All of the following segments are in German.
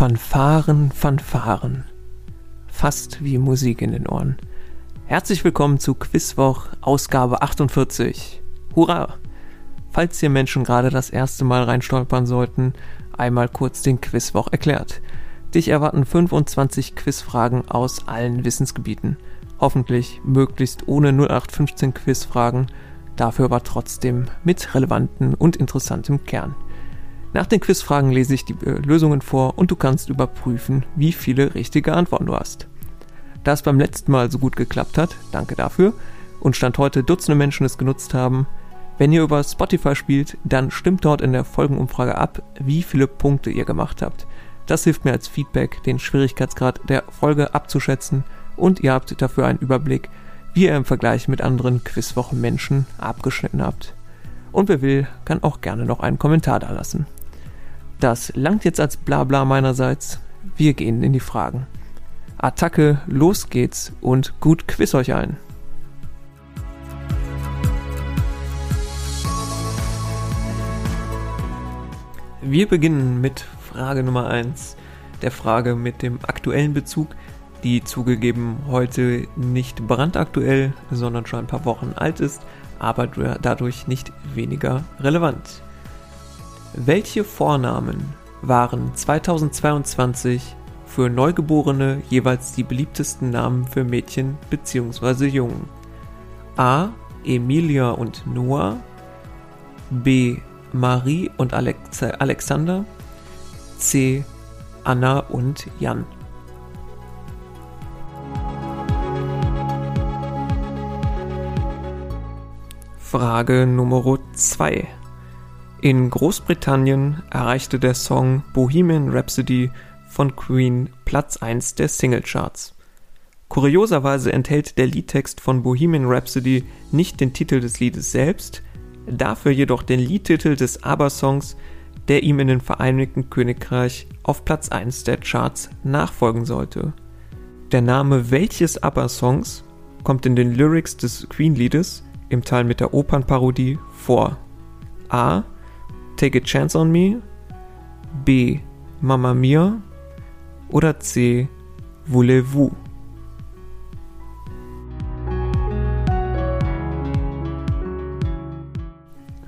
Fanfaren, Fanfaren. Fast wie Musik in den Ohren. Herzlich willkommen zu Quizwoch Ausgabe 48. Hurra! Falls hier Menschen gerade das erste Mal reinstolpern sollten, einmal kurz den Quizwoch erklärt. Dich erwarten 25 Quizfragen aus allen Wissensgebieten. Hoffentlich möglichst ohne 0815 Quizfragen, dafür aber trotzdem mit relevantem und interessantem Kern. Nach den Quizfragen lese ich die äh, Lösungen vor und du kannst überprüfen, wie viele richtige Antworten du hast. Da es beim letzten Mal so gut geklappt hat, danke dafür, und Stand heute Dutzende Menschen es genutzt haben, wenn ihr über Spotify spielt, dann stimmt dort in der Folgenumfrage ab, wie viele Punkte ihr gemacht habt. Das hilft mir als Feedback, den Schwierigkeitsgrad der Folge abzuschätzen und ihr habt dafür einen Überblick, wie ihr im Vergleich mit anderen Quizwochen-Menschen abgeschnitten habt. Und wer will, kann auch gerne noch einen Kommentar da lassen. Das langt jetzt als Blabla meinerseits. Wir gehen in die Fragen. Attacke, los geht's und gut quiz euch ein. Wir beginnen mit Frage Nummer 1, der Frage mit dem aktuellen Bezug, die zugegeben heute nicht brandaktuell, sondern schon ein paar Wochen alt ist, aber dadurch nicht weniger relevant. Welche Vornamen waren 2022 für Neugeborene jeweils die beliebtesten Namen für Mädchen bzw. Jungen? A. Emilia und Noah B. Marie und Alex Alexander C. Anna und Jan Frage Nummer 2 in Großbritannien erreichte der Song Bohemian Rhapsody von Queen Platz 1 der Singlecharts. Kurioserweise enthält der Liedtext von Bohemian Rhapsody nicht den Titel des Liedes selbst, dafür jedoch den Liedtitel des ABBA-Songs, der ihm in den Vereinigten Königreich auf Platz 1 der Charts nachfolgen sollte. Der Name welches ABBA-Songs kommt in den Lyrics des Queen-Liedes im Teil mit der Opernparodie vor? A. Take a Chance on Me? B. Mamma Mia? Oder C. Voulez-vous?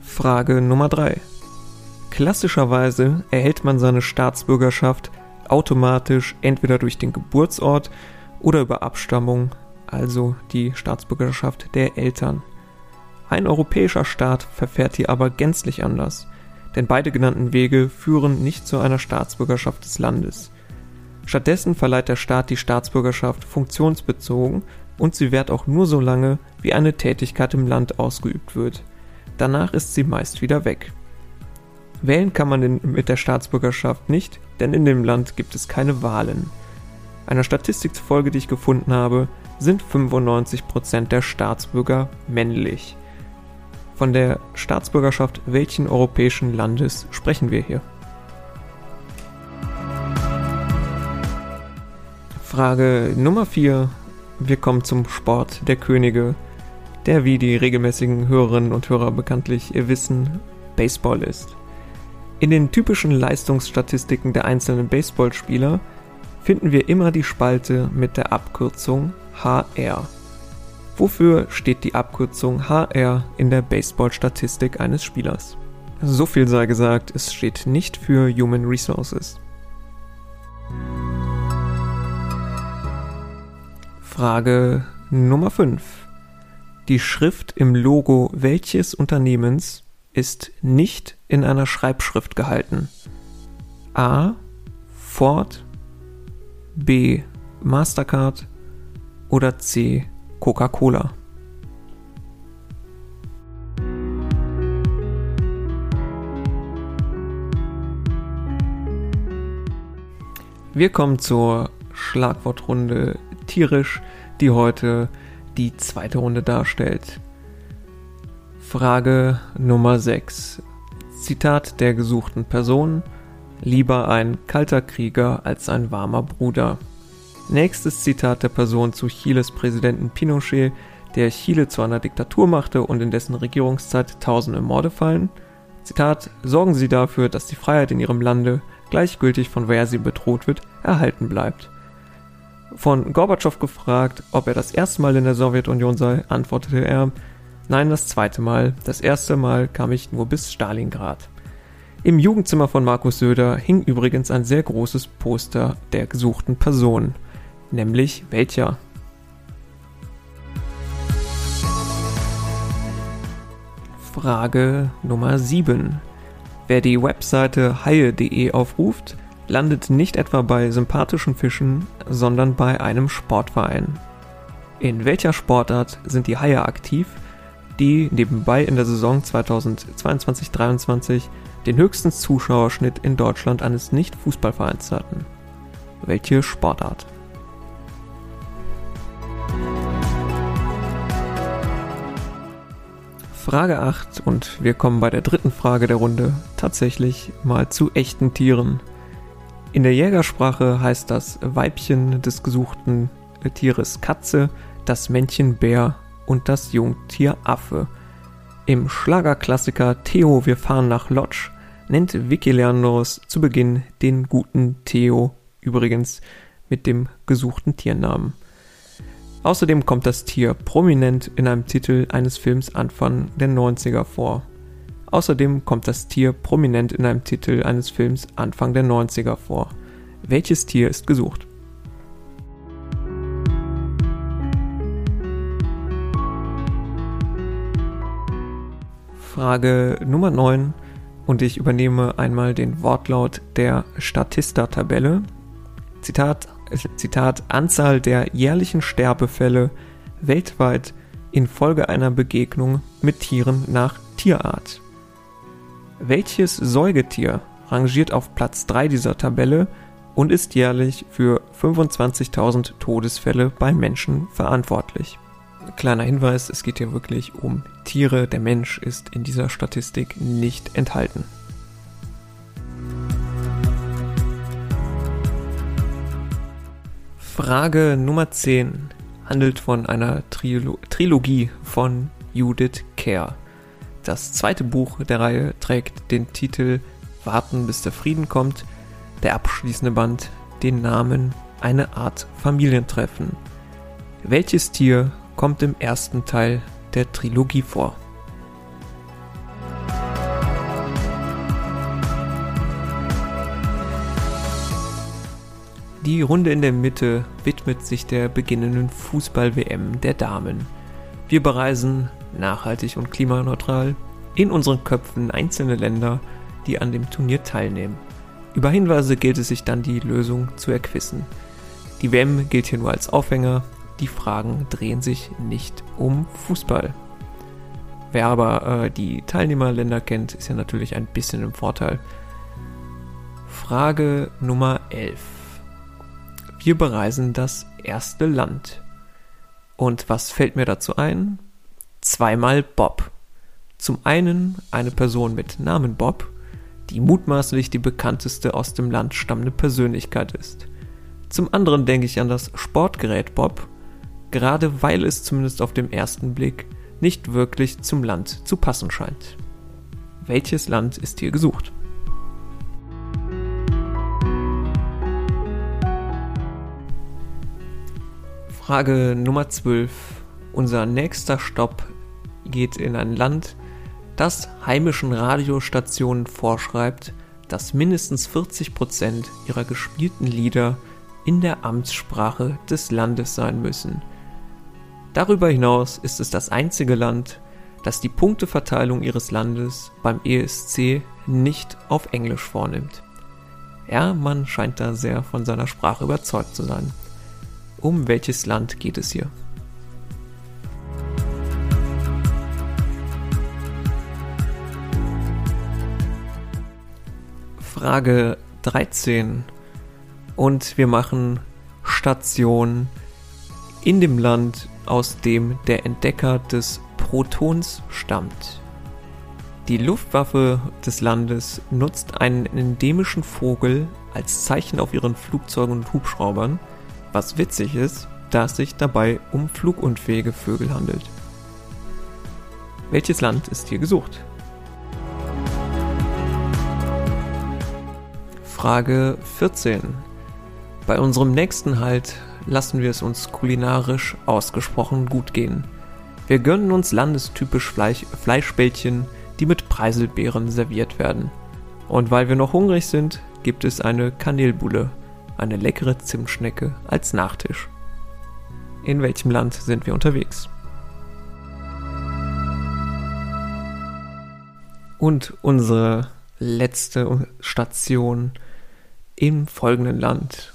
Frage Nummer 3. Klassischerweise erhält man seine Staatsbürgerschaft automatisch entweder durch den Geburtsort oder über Abstammung, also die Staatsbürgerschaft der Eltern. Ein europäischer Staat verfährt hier aber gänzlich anders denn beide genannten Wege führen nicht zu einer Staatsbürgerschaft des Landes. Stattdessen verleiht der Staat die Staatsbürgerschaft funktionsbezogen und sie währt auch nur so lange, wie eine Tätigkeit im Land ausgeübt wird. Danach ist sie meist wieder weg. Wählen kann man mit der Staatsbürgerschaft nicht, denn in dem Land gibt es keine Wahlen. Einer Statistik zufolge, die ich gefunden habe, sind 95% der Staatsbürger männlich. Von der Staatsbürgerschaft welchen europäischen Landes sprechen wir hier? Frage Nummer 4. Wir kommen zum Sport der Könige, der wie die regelmäßigen Hörerinnen und Hörer bekanntlich wissen, Baseball ist. In den typischen Leistungsstatistiken der einzelnen Baseballspieler finden wir immer die Spalte mit der Abkürzung HR. Wofür steht die Abkürzung HR in der Baseball-Statistik eines Spielers? So viel sei gesagt, es steht nicht für Human Resources. Frage Nummer 5. Die Schrift im Logo welches Unternehmens ist nicht in einer Schreibschrift gehalten? A. Ford B. Mastercard oder C. Coca-Cola. Wir kommen zur Schlagwortrunde tierisch, die heute die zweite Runde darstellt. Frage Nummer 6. Zitat der gesuchten Person. Lieber ein kalter Krieger als ein warmer Bruder. Nächstes Zitat der Person zu Chiles Präsidenten Pinochet, der Chile zu einer Diktatur machte und in dessen Regierungszeit tausende Morde fallen. Zitat: Sorgen Sie dafür, dass die Freiheit in Ihrem Lande gleichgültig von wer sie bedroht wird, erhalten bleibt. Von Gorbatschow gefragt, ob er das erste Mal in der Sowjetunion sei, antwortete er, nein, das zweite Mal, das erste Mal kam ich nur bis Stalingrad. Im Jugendzimmer von Markus Söder hing übrigens ein sehr großes Poster der gesuchten Person. Nämlich welcher? Frage Nummer 7. Wer die Webseite haie.de aufruft, landet nicht etwa bei sympathischen Fischen, sondern bei einem Sportverein. In welcher Sportart sind die Haie aktiv, die nebenbei in der Saison 2022-23 den höchsten Zuschauerschnitt in Deutschland eines Nicht-Fußballvereins hatten? Welche Sportart? Frage 8 und wir kommen bei der dritten Frage der Runde tatsächlich mal zu echten Tieren. In der Jägersprache heißt das Weibchen des gesuchten Tieres Katze, das Männchen Bär und das Jungtier Affe. Im Schlagerklassiker Theo, wir fahren nach Lodge nennt Vicky Leandros zu Beginn den guten Theo, übrigens mit dem gesuchten Tiernamen. Außerdem kommt das Tier prominent in einem Titel eines Films Anfang der 90er vor. Außerdem kommt das Tier prominent in einem Titel eines Films Anfang der 90er vor. Welches Tier ist gesucht? Frage Nummer 9 und ich übernehme einmal den Wortlaut der Statista-Tabelle. Zitat Zitat, Anzahl der jährlichen Sterbefälle weltweit infolge einer Begegnung mit Tieren nach Tierart. Welches Säugetier rangiert auf Platz 3 dieser Tabelle und ist jährlich für 25.000 Todesfälle bei Menschen verantwortlich? Kleiner Hinweis, es geht hier wirklich um Tiere, der Mensch ist in dieser Statistik nicht enthalten. Frage Nummer 10 handelt von einer Trilo Trilogie von Judith Kerr. Das zweite Buch der Reihe trägt den Titel Warten bis der Frieden kommt, der abschließende Band den Namen Eine Art Familientreffen. Welches Tier kommt im ersten Teil der Trilogie vor? Die Runde in der Mitte widmet sich der beginnenden Fußball-WM der Damen. Wir bereisen nachhaltig und klimaneutral in unseren Köpfen einzelne Länder, die an dem Turnier teilnehmen. Über Hinweise gilt es sich dann die Lösung zu erquissen. Die WM gilt hier nur als Aufhänger, die Fragen drehen sich nicht um Fußball. Wer aber äh, die Teilnehmerländer kennt, ist ja natürlich ein bisschen im Vorteil. Frage Nummer 11. Wir bereisen das erste Land. Und was fällt mir dazu ein? Zweimal Bob. Zum einen eine Person mit Namen Bob, die mutmaßlich die bekannteste aus dem Land stammende Persönlichkeit ist. Zum anderen denke ich an das Sportgerät Bob, gerade weil es zumindest auf dem ersten Blick nicht wirklich zum Land zu passen scheint. Welches Land ist hier gesucht? Frage Nummer 12. Unser nächster Stopp geht in ein Land, das heimischen Radiostationen vorschreibt, dass mindestens 40% ihrer gespielten Lieder in der Amtssprache des Landes sein müssen. Darüber hinaus ist es das einzige Land, das die Punkteverteilung ihres Landes beim ESC nicht auf Englisch vornimmt. Ja, man scheint da sehr von seiner Sprache überzeugt zu sein. Um welches Land geht es hier? Frage 13. Und wir machen Station in dem Land, aus dem der Entdecker des Protons stammt. Die Luftwaffe des Landes nutzt einen endemischen Vogel als Zeichen auf ihren Flugzeugen und Hubschraubern, was witzig ist, da es sich dabei um flugunfähige Vögel handelt. Welches Land ist hier gesucht? Frage 14. Bei unserem nächsten Halt lassen wir es uns kulinarisch ausgesprochen gut gehen. Wir gönnen uns landestypisch Fleisch, Fleischbällchen, die mit Preiselbeeren serviert werden. Und weil wir noch hungrig sind, gibt es eine Kanelbulle, eine leckere Zimtschnecke als Nachtisch. In welchem Land sind wir unterwegs? Und unsere letzte Station im folgenden Land.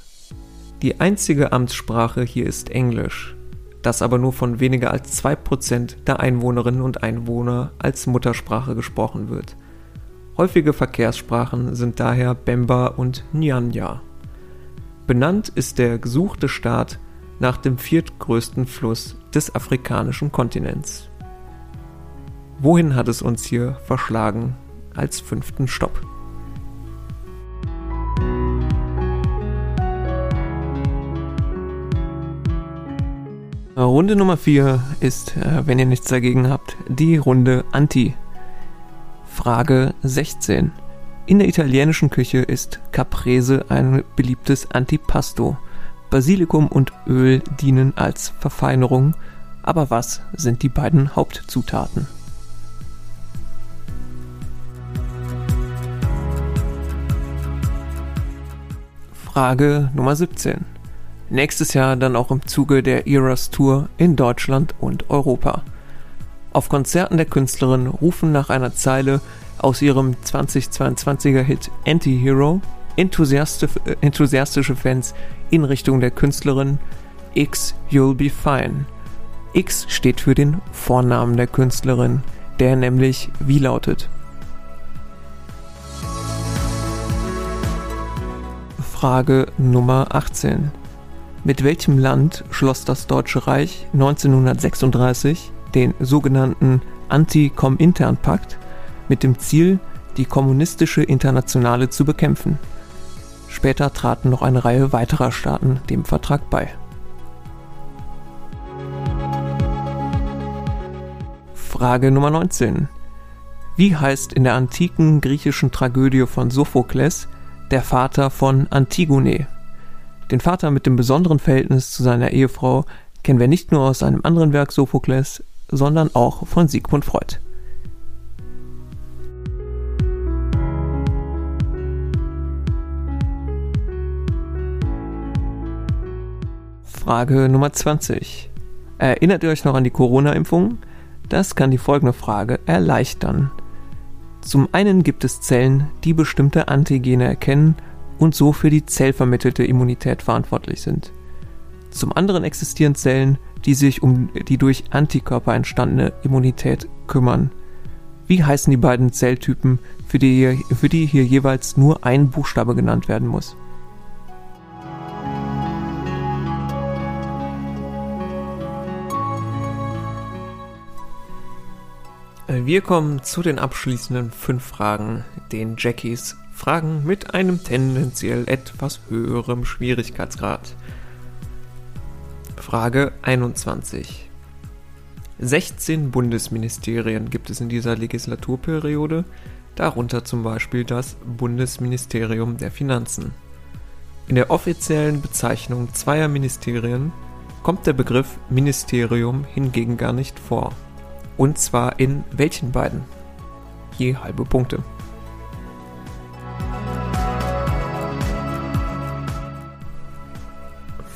Die einzige Amtssprache hier ist Englisch, das aber nur von weniger als 2% der Einwohnerinnen und Einwohner als Muttersprache gesprochen wird. Häufige Verkehrssprachen sind daher Bemba und Nyanja. Benannt ist der gesuchte Staat nach dem viertgrößten Fluss des afrikanischen Kontinents. Wohin hat es uns hier verschlagen als fünften Stopp? Runde Nummer 4 ist, äh, wenn ihr nichts dagegen habt, die Runde Anti. Frage 16. In der italienischen Küche ist Caprese ein beliebtes Antipasto. Basilikum und Öl dienen als Verfeinerung, aber was sind die beiden Hauptzutaten? Frage Nummer 17. Nächstes Jahr dann auch im Zuge der Eras Tour in Deutschland und Europa. Auf Konzerten der Künstlerin rufen nach einer Zeile aus ihrem 2022er Hit Anti-Hero enthusiastische Fans in Richtung der Künstlerin X You'll Be Fine. X steht für den Vornamen der Künstlerin, der nämlich wie lautet? Frage Nummer 18. Mit welchem Land schloss das Deutsche Reich 1936 den sogenannten Anti-Komintern-Pakt mit dem Ziel, die kommunistische Internationale zu bekämpfen? Später traten noch eine Reihe weiterer Staaten dem Vertrag bei. Frage Nummer 19. Wie heißt in der antiken griechischen Tragödie von Sophokles der Vater von Antigone? Den Vater mit dem besonderen Verhältnis zu seiner Ehefrau kennen wir nicht nur aus einem anderen Werk Sophokles, sondern auch von Sigmund Freud. Frage Nummer 20. Erinnert ihr euch noch an die Corona-Impfung? Das kann die folgende Frage erleichtern. Zum einen gibt es Zellen, die bestimmte Antigene erkennen und so für die zellvermittelte Immunität verantwortlich sind. Zum anderen existieren Zellen, die sich um die durch Antikörper entstandene Immunität kümmern. Wie heißen die beiden Zelltypen, für die, hier, für die hier jeweils nur ein Buchstabe genannt werden muss? Wir kommen zu den abschließenden fünf Fragen, den Jackies Fragen mit einem tendenziell etwas höherem Schwierigkeitsgrad. Frage 21. 16 Bundesministerien gibt es in dieser Legislaturperiode, darunter zum Beispiel das Bundesministerium der Finanzen. In der offiziellen Bezeichnung zweier Ministerien kommt der Begriff Ministerium hingegen gar nicht vor. Und zwar in welchen beiden? Je halbe Punkte.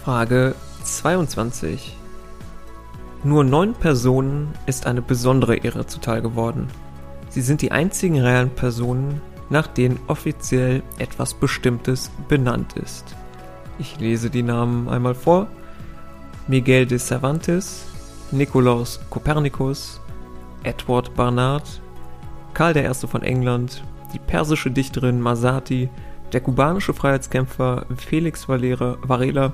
Frage 22. Nur neun Personen ist eine besondere Ehre zuteil geworden. Sie sind die einzigen realen Personen, nach denen offiziell etwas Bestimmtes benannt ist. Ich lese die Namen einmal vor. Miguel de Cervantes, Nikolaus Kopernikus, Edward Barnard, Karl I. von England, die persische Dichterin Masati, der kubanische Freiheitskämpfer Felix Varela,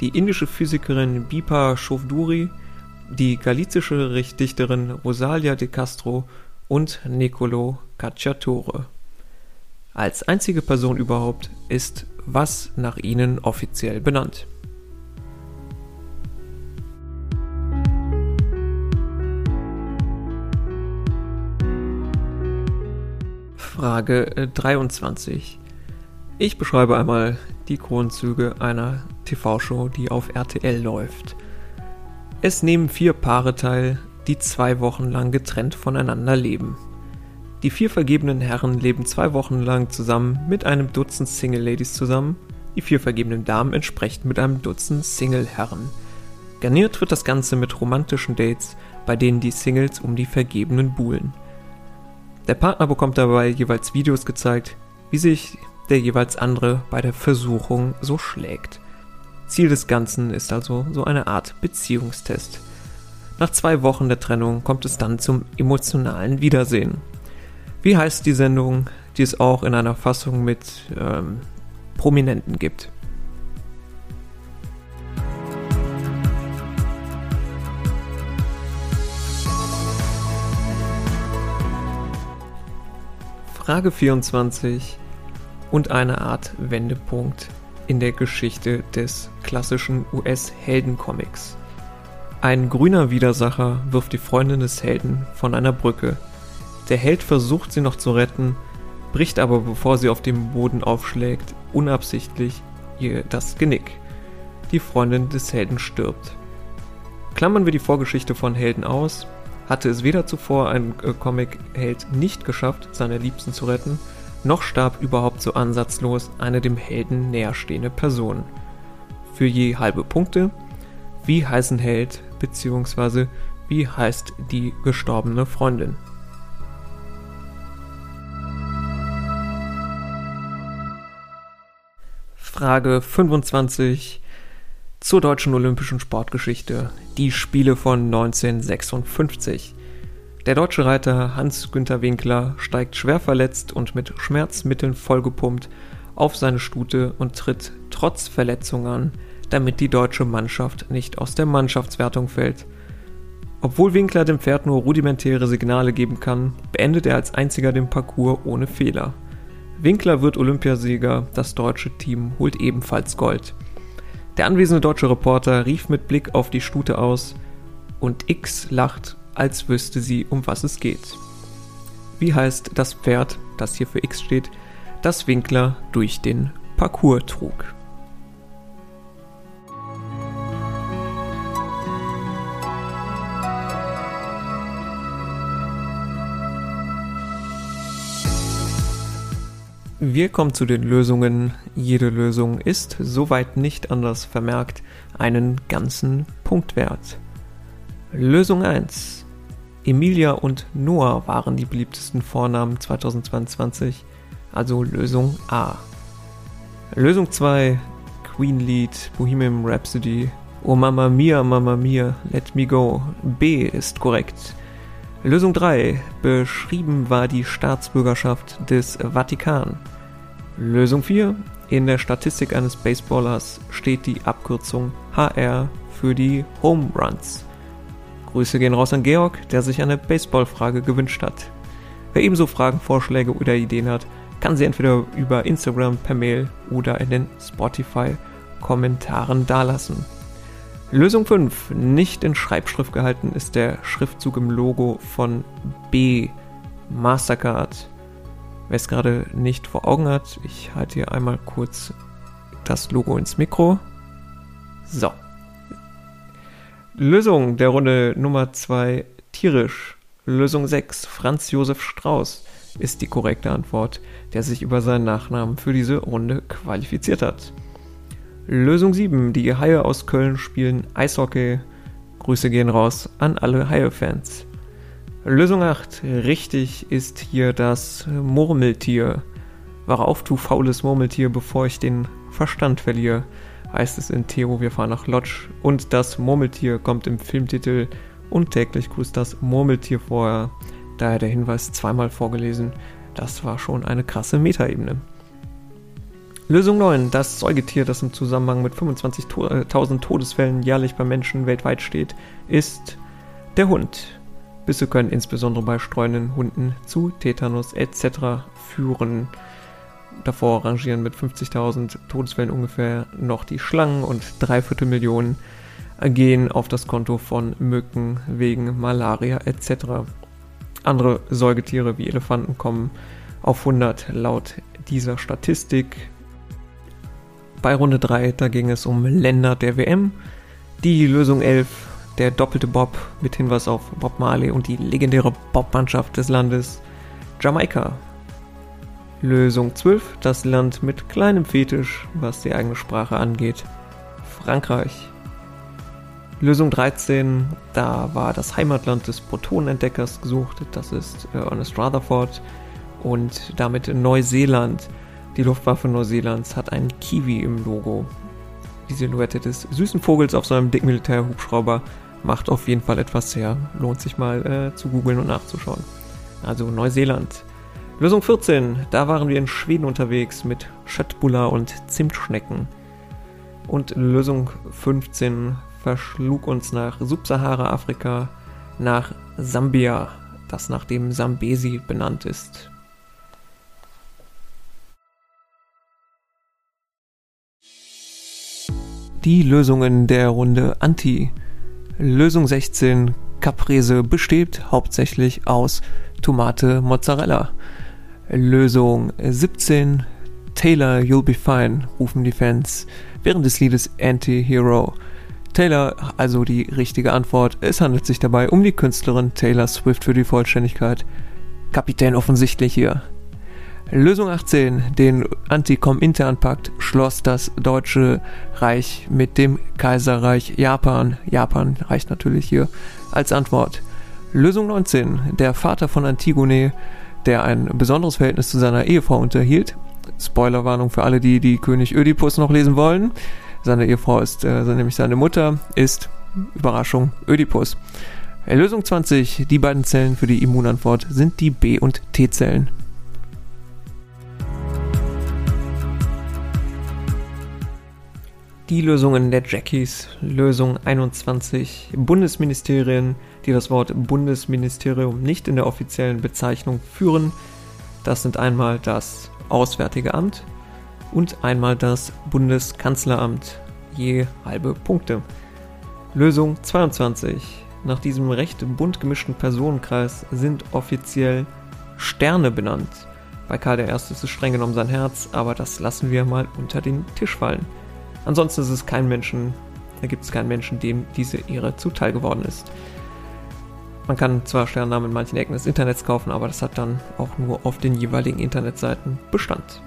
die indische Physikerin Bipa Chowdhury, die galizische Dichterin Rosalia de Castro und Niccolò Cacciatore. Als einzige Person überhaupt ist was nach ihnen offiziell benannt. Frage 23. Äh, Ich beschreibe einmal die Grundzüge einer TV-Show, die auf RTL läuft. Es nehmen vier Paare teil, die zwei Wochen lang getrennt voneinander leben. Die vier vergebenen Herren leben zwei Wochen lang zusammen mit einem Dutzend Single Ladies zusammen, die vier vergebenen Damen entsprechend mit einem Dutzend Single Herren. Garniert wird das Ganze mit romantischen Dates, bei denen die Singles um die Vergebenen buhlen. Der Partner bekommt dabei jeweils Videos gezeigt, wie sich der jeweils andere bei der Versuchung so schlägt. Ziel des Ganzen ist also so eine Art Beziehungstest. Nach zwei Wochen der Trennung kommt es dann zum emotionalen Wiedersehen. Wie heißt die Sendung, die es auch in einer Fassung mit ähm, Prominenten gibt? Frage 24 und eine Art Wendepunkt in der Geschichte des klassischen US-Heldencomics. Ein grüner Widersacher wirft die Freundin des Helden von einer Brücke. Der Held versucht sie noch zu retten, bricht aber bevor sie auf dem Boden aufschlägt, unabsichtlich ihr das Genick. Die Freundin des Helden stirbt. Klammern wir die Vorgeschichte von Helden aus, hatte es weder zuvor ein äh, Comic-Held nicht geschafft, seine Liebsten zu retten, noch starb überhaupt so ansatzlos eine dem Helden näherstehende Person. Für je halbe Punkte, wie heißt ein Held bzw. wie heißt die gestorbene Freundin? Frage 25 zur deutschen olympischen Sportgeschichte. Die Spiele von 1956. Der deutsche Reiter Hans-Günther Winkler steigt schwer verletzt und mit Schmerzmitteln vollgepumpt auf seine Stute und tritt trotz Verletzung an, damit die deutsche Mannschaft nicht aus der Mannschaftswertung fällt. Obwohl Winkler dem Pferd nur rudimentäre Signale geben kann, beendet er als einziger den Parcours ohne Fehler. Winkler wird Olympiasieger, das deutsche Team holt ebenfalls Gold. Der anwesende deutsche Reporter rief mit Blick auf die Stute aus und X lacht als wüsste sie, um was es geht. Wie heißt das Pferd, das hier für X steht, das Winkler durch den Parcours trug? Wir kommen zu den Lösungen. Jede Lösung ist, soweit nicht anders vermerkt, einen ganzen Punktwert. Lösung 1. Emilia und Noah waren die beliebtesten Vornamen 2022, also Lösung A. Lösung 2, Queen Lied, Bohemian Rhapsody, Oh Mamma Mia, Mamma Mia, Let Me Go. B ist korrekt. Lösung 3, beschrieben war die Staatsbürgerschaft des Vatikan. Lösung 4, in der Statistik eines Baseballers steht die Abkürzung HR für die Home Runs. Grüße gehen raus an Georg, der sich eine Baseballfrage gewünscht hat. Wer ebenso Fragen, Vorschläge oder Ideen hat, kann sie entweder über Instagram, per Mail oder in den Spotify-Kommentaren dalassen. Lösung 5. Nicht in Schreibschrift gehalten ist der Schriftzug im Logo von B. Mastercard. Wer es gerade nicht vor Augen hat, ich halte hier einmal kurz das Logo ins Mikro. So. Lösung der Runde Nummer 2 tierisch. Lösung 6 Franz Josef Strauß ist die korrekte Antwort, der sich über seinen Nachnamen für diese Runde qualifiziert hat. Lösung 7 Die Haie aus Köln spielen Eishockey. Grüße gehen raus an alle Haie-Fans. Lösung 8 Richtig ist hier das Murmeltier. Wach auf, du faules Murmeltier, bevor ich den Verstand verliere heißt es in Theo, wir fahren nach Lodge. Und das Murmeltier kommt im Filmtitel und täglich grüßt das Murmeltier vorher. Daher der Hinweis zweimal vorgelesen. Das war schon eine krasse Metaebene. Lösung 9. Das Säugetier, das im Zusammenhang mit 25.000 äh, Todesfällen jährlich bei Menschen weltweit steht, ist der Hund. Bisse können insbesondere bei streunenden Hunden zu Tetanus etc. führen. Davor rangieren mit 50.000 Todesfällen ungefähr noch die Schlangen und dreiviertel Millionen gehen auf das Konto von Mücken wegen Malaria etc. Andere Säugetiere wie Elefanten kommen auf 100 laut dieser Statistik. Bei Runde 3, da ging es um Länder der WM. Die Lösung 11, der doppelte Bob mit Hinweis auf Bob Marley und die legendäre Bobmannschaft des Landes Jamaika. Lösung 12, das Land mit kleinem Fetisch, was die eigene Sprache angeht, Frankreich. Lösung 13, da war das Heimatland des Protonenentdeckers gesucht, das ist äh, Ernest Rutherford und damit Neuseeland. Die Luftwaffe Neuseelands hat einen Kiwi im Logo. Die Silhouette des süßen Vogels auf seinem dicken Militärhubschrauber macht auf jeden Fall etwas her. Lohnt sich mal äh, zu googeln und nachzuschauen. Also Neuseeland. Lösung 14, da waren wir in Schweden unterwegs mit Schöttbuller und Zimtschnecken. Und Lösung 15 verschlug uns nach Subsahara-Afrika, nach Sambia, das nach dem Sambesi benannt ist. Die Lösungen der Runde Anti. Lösung 16 Caprese besteht hauptsächlich aus Tomate Mozzarella. Lösung 17 Taylor You'll Be Fine rufen die Fans während des Liedes Anti-Hero. Taylor, also die richtige Antwort. Es handelt sich dabei um die Künstlerin Taylor Swift für die Vollständigkeit. Kapitän offensichtlich hier. Lösung 18, den Anti-Com-Intern-Pakt schloss das Deutsche Reich mit dem Kaiserreich Japan. Japan reicht natürlich hier als Antwort. Lösung 19, der Vater von Antigone, der ein besonderes Verhältnis zu seiner Ehefrau unterhielt. Spoilerwarnung für alle, die die König Ödipus noch lesen wollen. Seine Ehefrau ist, äh, nämlich seine Mutter, ist, Überraschung, Ödipus. Lösung 20, die beiden Zellen für die Immunantwort sind die B- und T-Zellen. Die Lösungen der Jackies, Lösung 21, Bundesministerien, die das Wort Bundesministerium nicht in der offiziellen Bezeichnung führen. Das sind einmal das Auswärtige Amt und einmal das Bundeskanzleramt, je halbe Punkte. Lösung 22. Nach diesem recht bunt gemischten Personenkreis sind offiziell Sterne benannt. Bei Karl I. ist es streng genommen sein Herz, aber das lassen wir mal unter den Tisch fallen. Ansonsten ist es kein Menschen, da gibt es keinen Menschen, dem diese Ehre zuteil geworden ist. Man kann zwar Sternnamen in manchen Ecken des Internets kaufen, aber das hat dann auch nur auf den jeweiligen Internetseiten Bestand.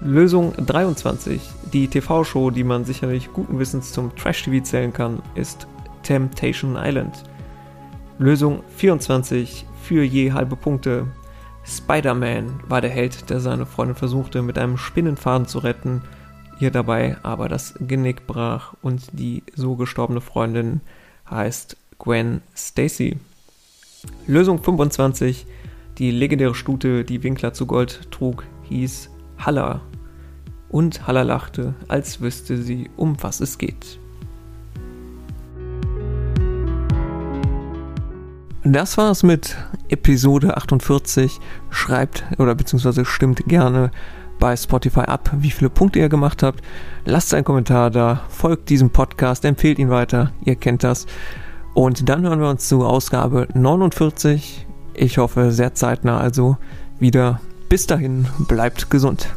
Lösung 23. Die TV-Show, die man sicherlich guten Wissens zum Trash-TV zählen kann, ist Temptation Island. Lösung 24. Für je halbe Punkte. Spider-Man war der Held, der seine Freundin versuchte, mit einem Spinnenfaden zu retten ihr dabei aber das Genick brach und die so gestorbene Freundin heißt Gwen Stacy. Lösung 25. Die legendäre Stute, die Winkler zu Gold trug, hieß Halla. Und Halla lachte, als wüsste sie, um was es geht. Das war's mit Episode 48. Schreibt oder beziehungsweise stimmt gerne bei Spotify ab, wie viele Punkte ihr gemacht habt. Lasst einen Kommentar da, folgt diesem Podcast, empfehlt ihn weiter, ihr kennt das. Und dann hören wir uns zu Ausgabe 49. Ich hoffe sehr zeitnah also wieder. Bis dahin, bleibt gesund.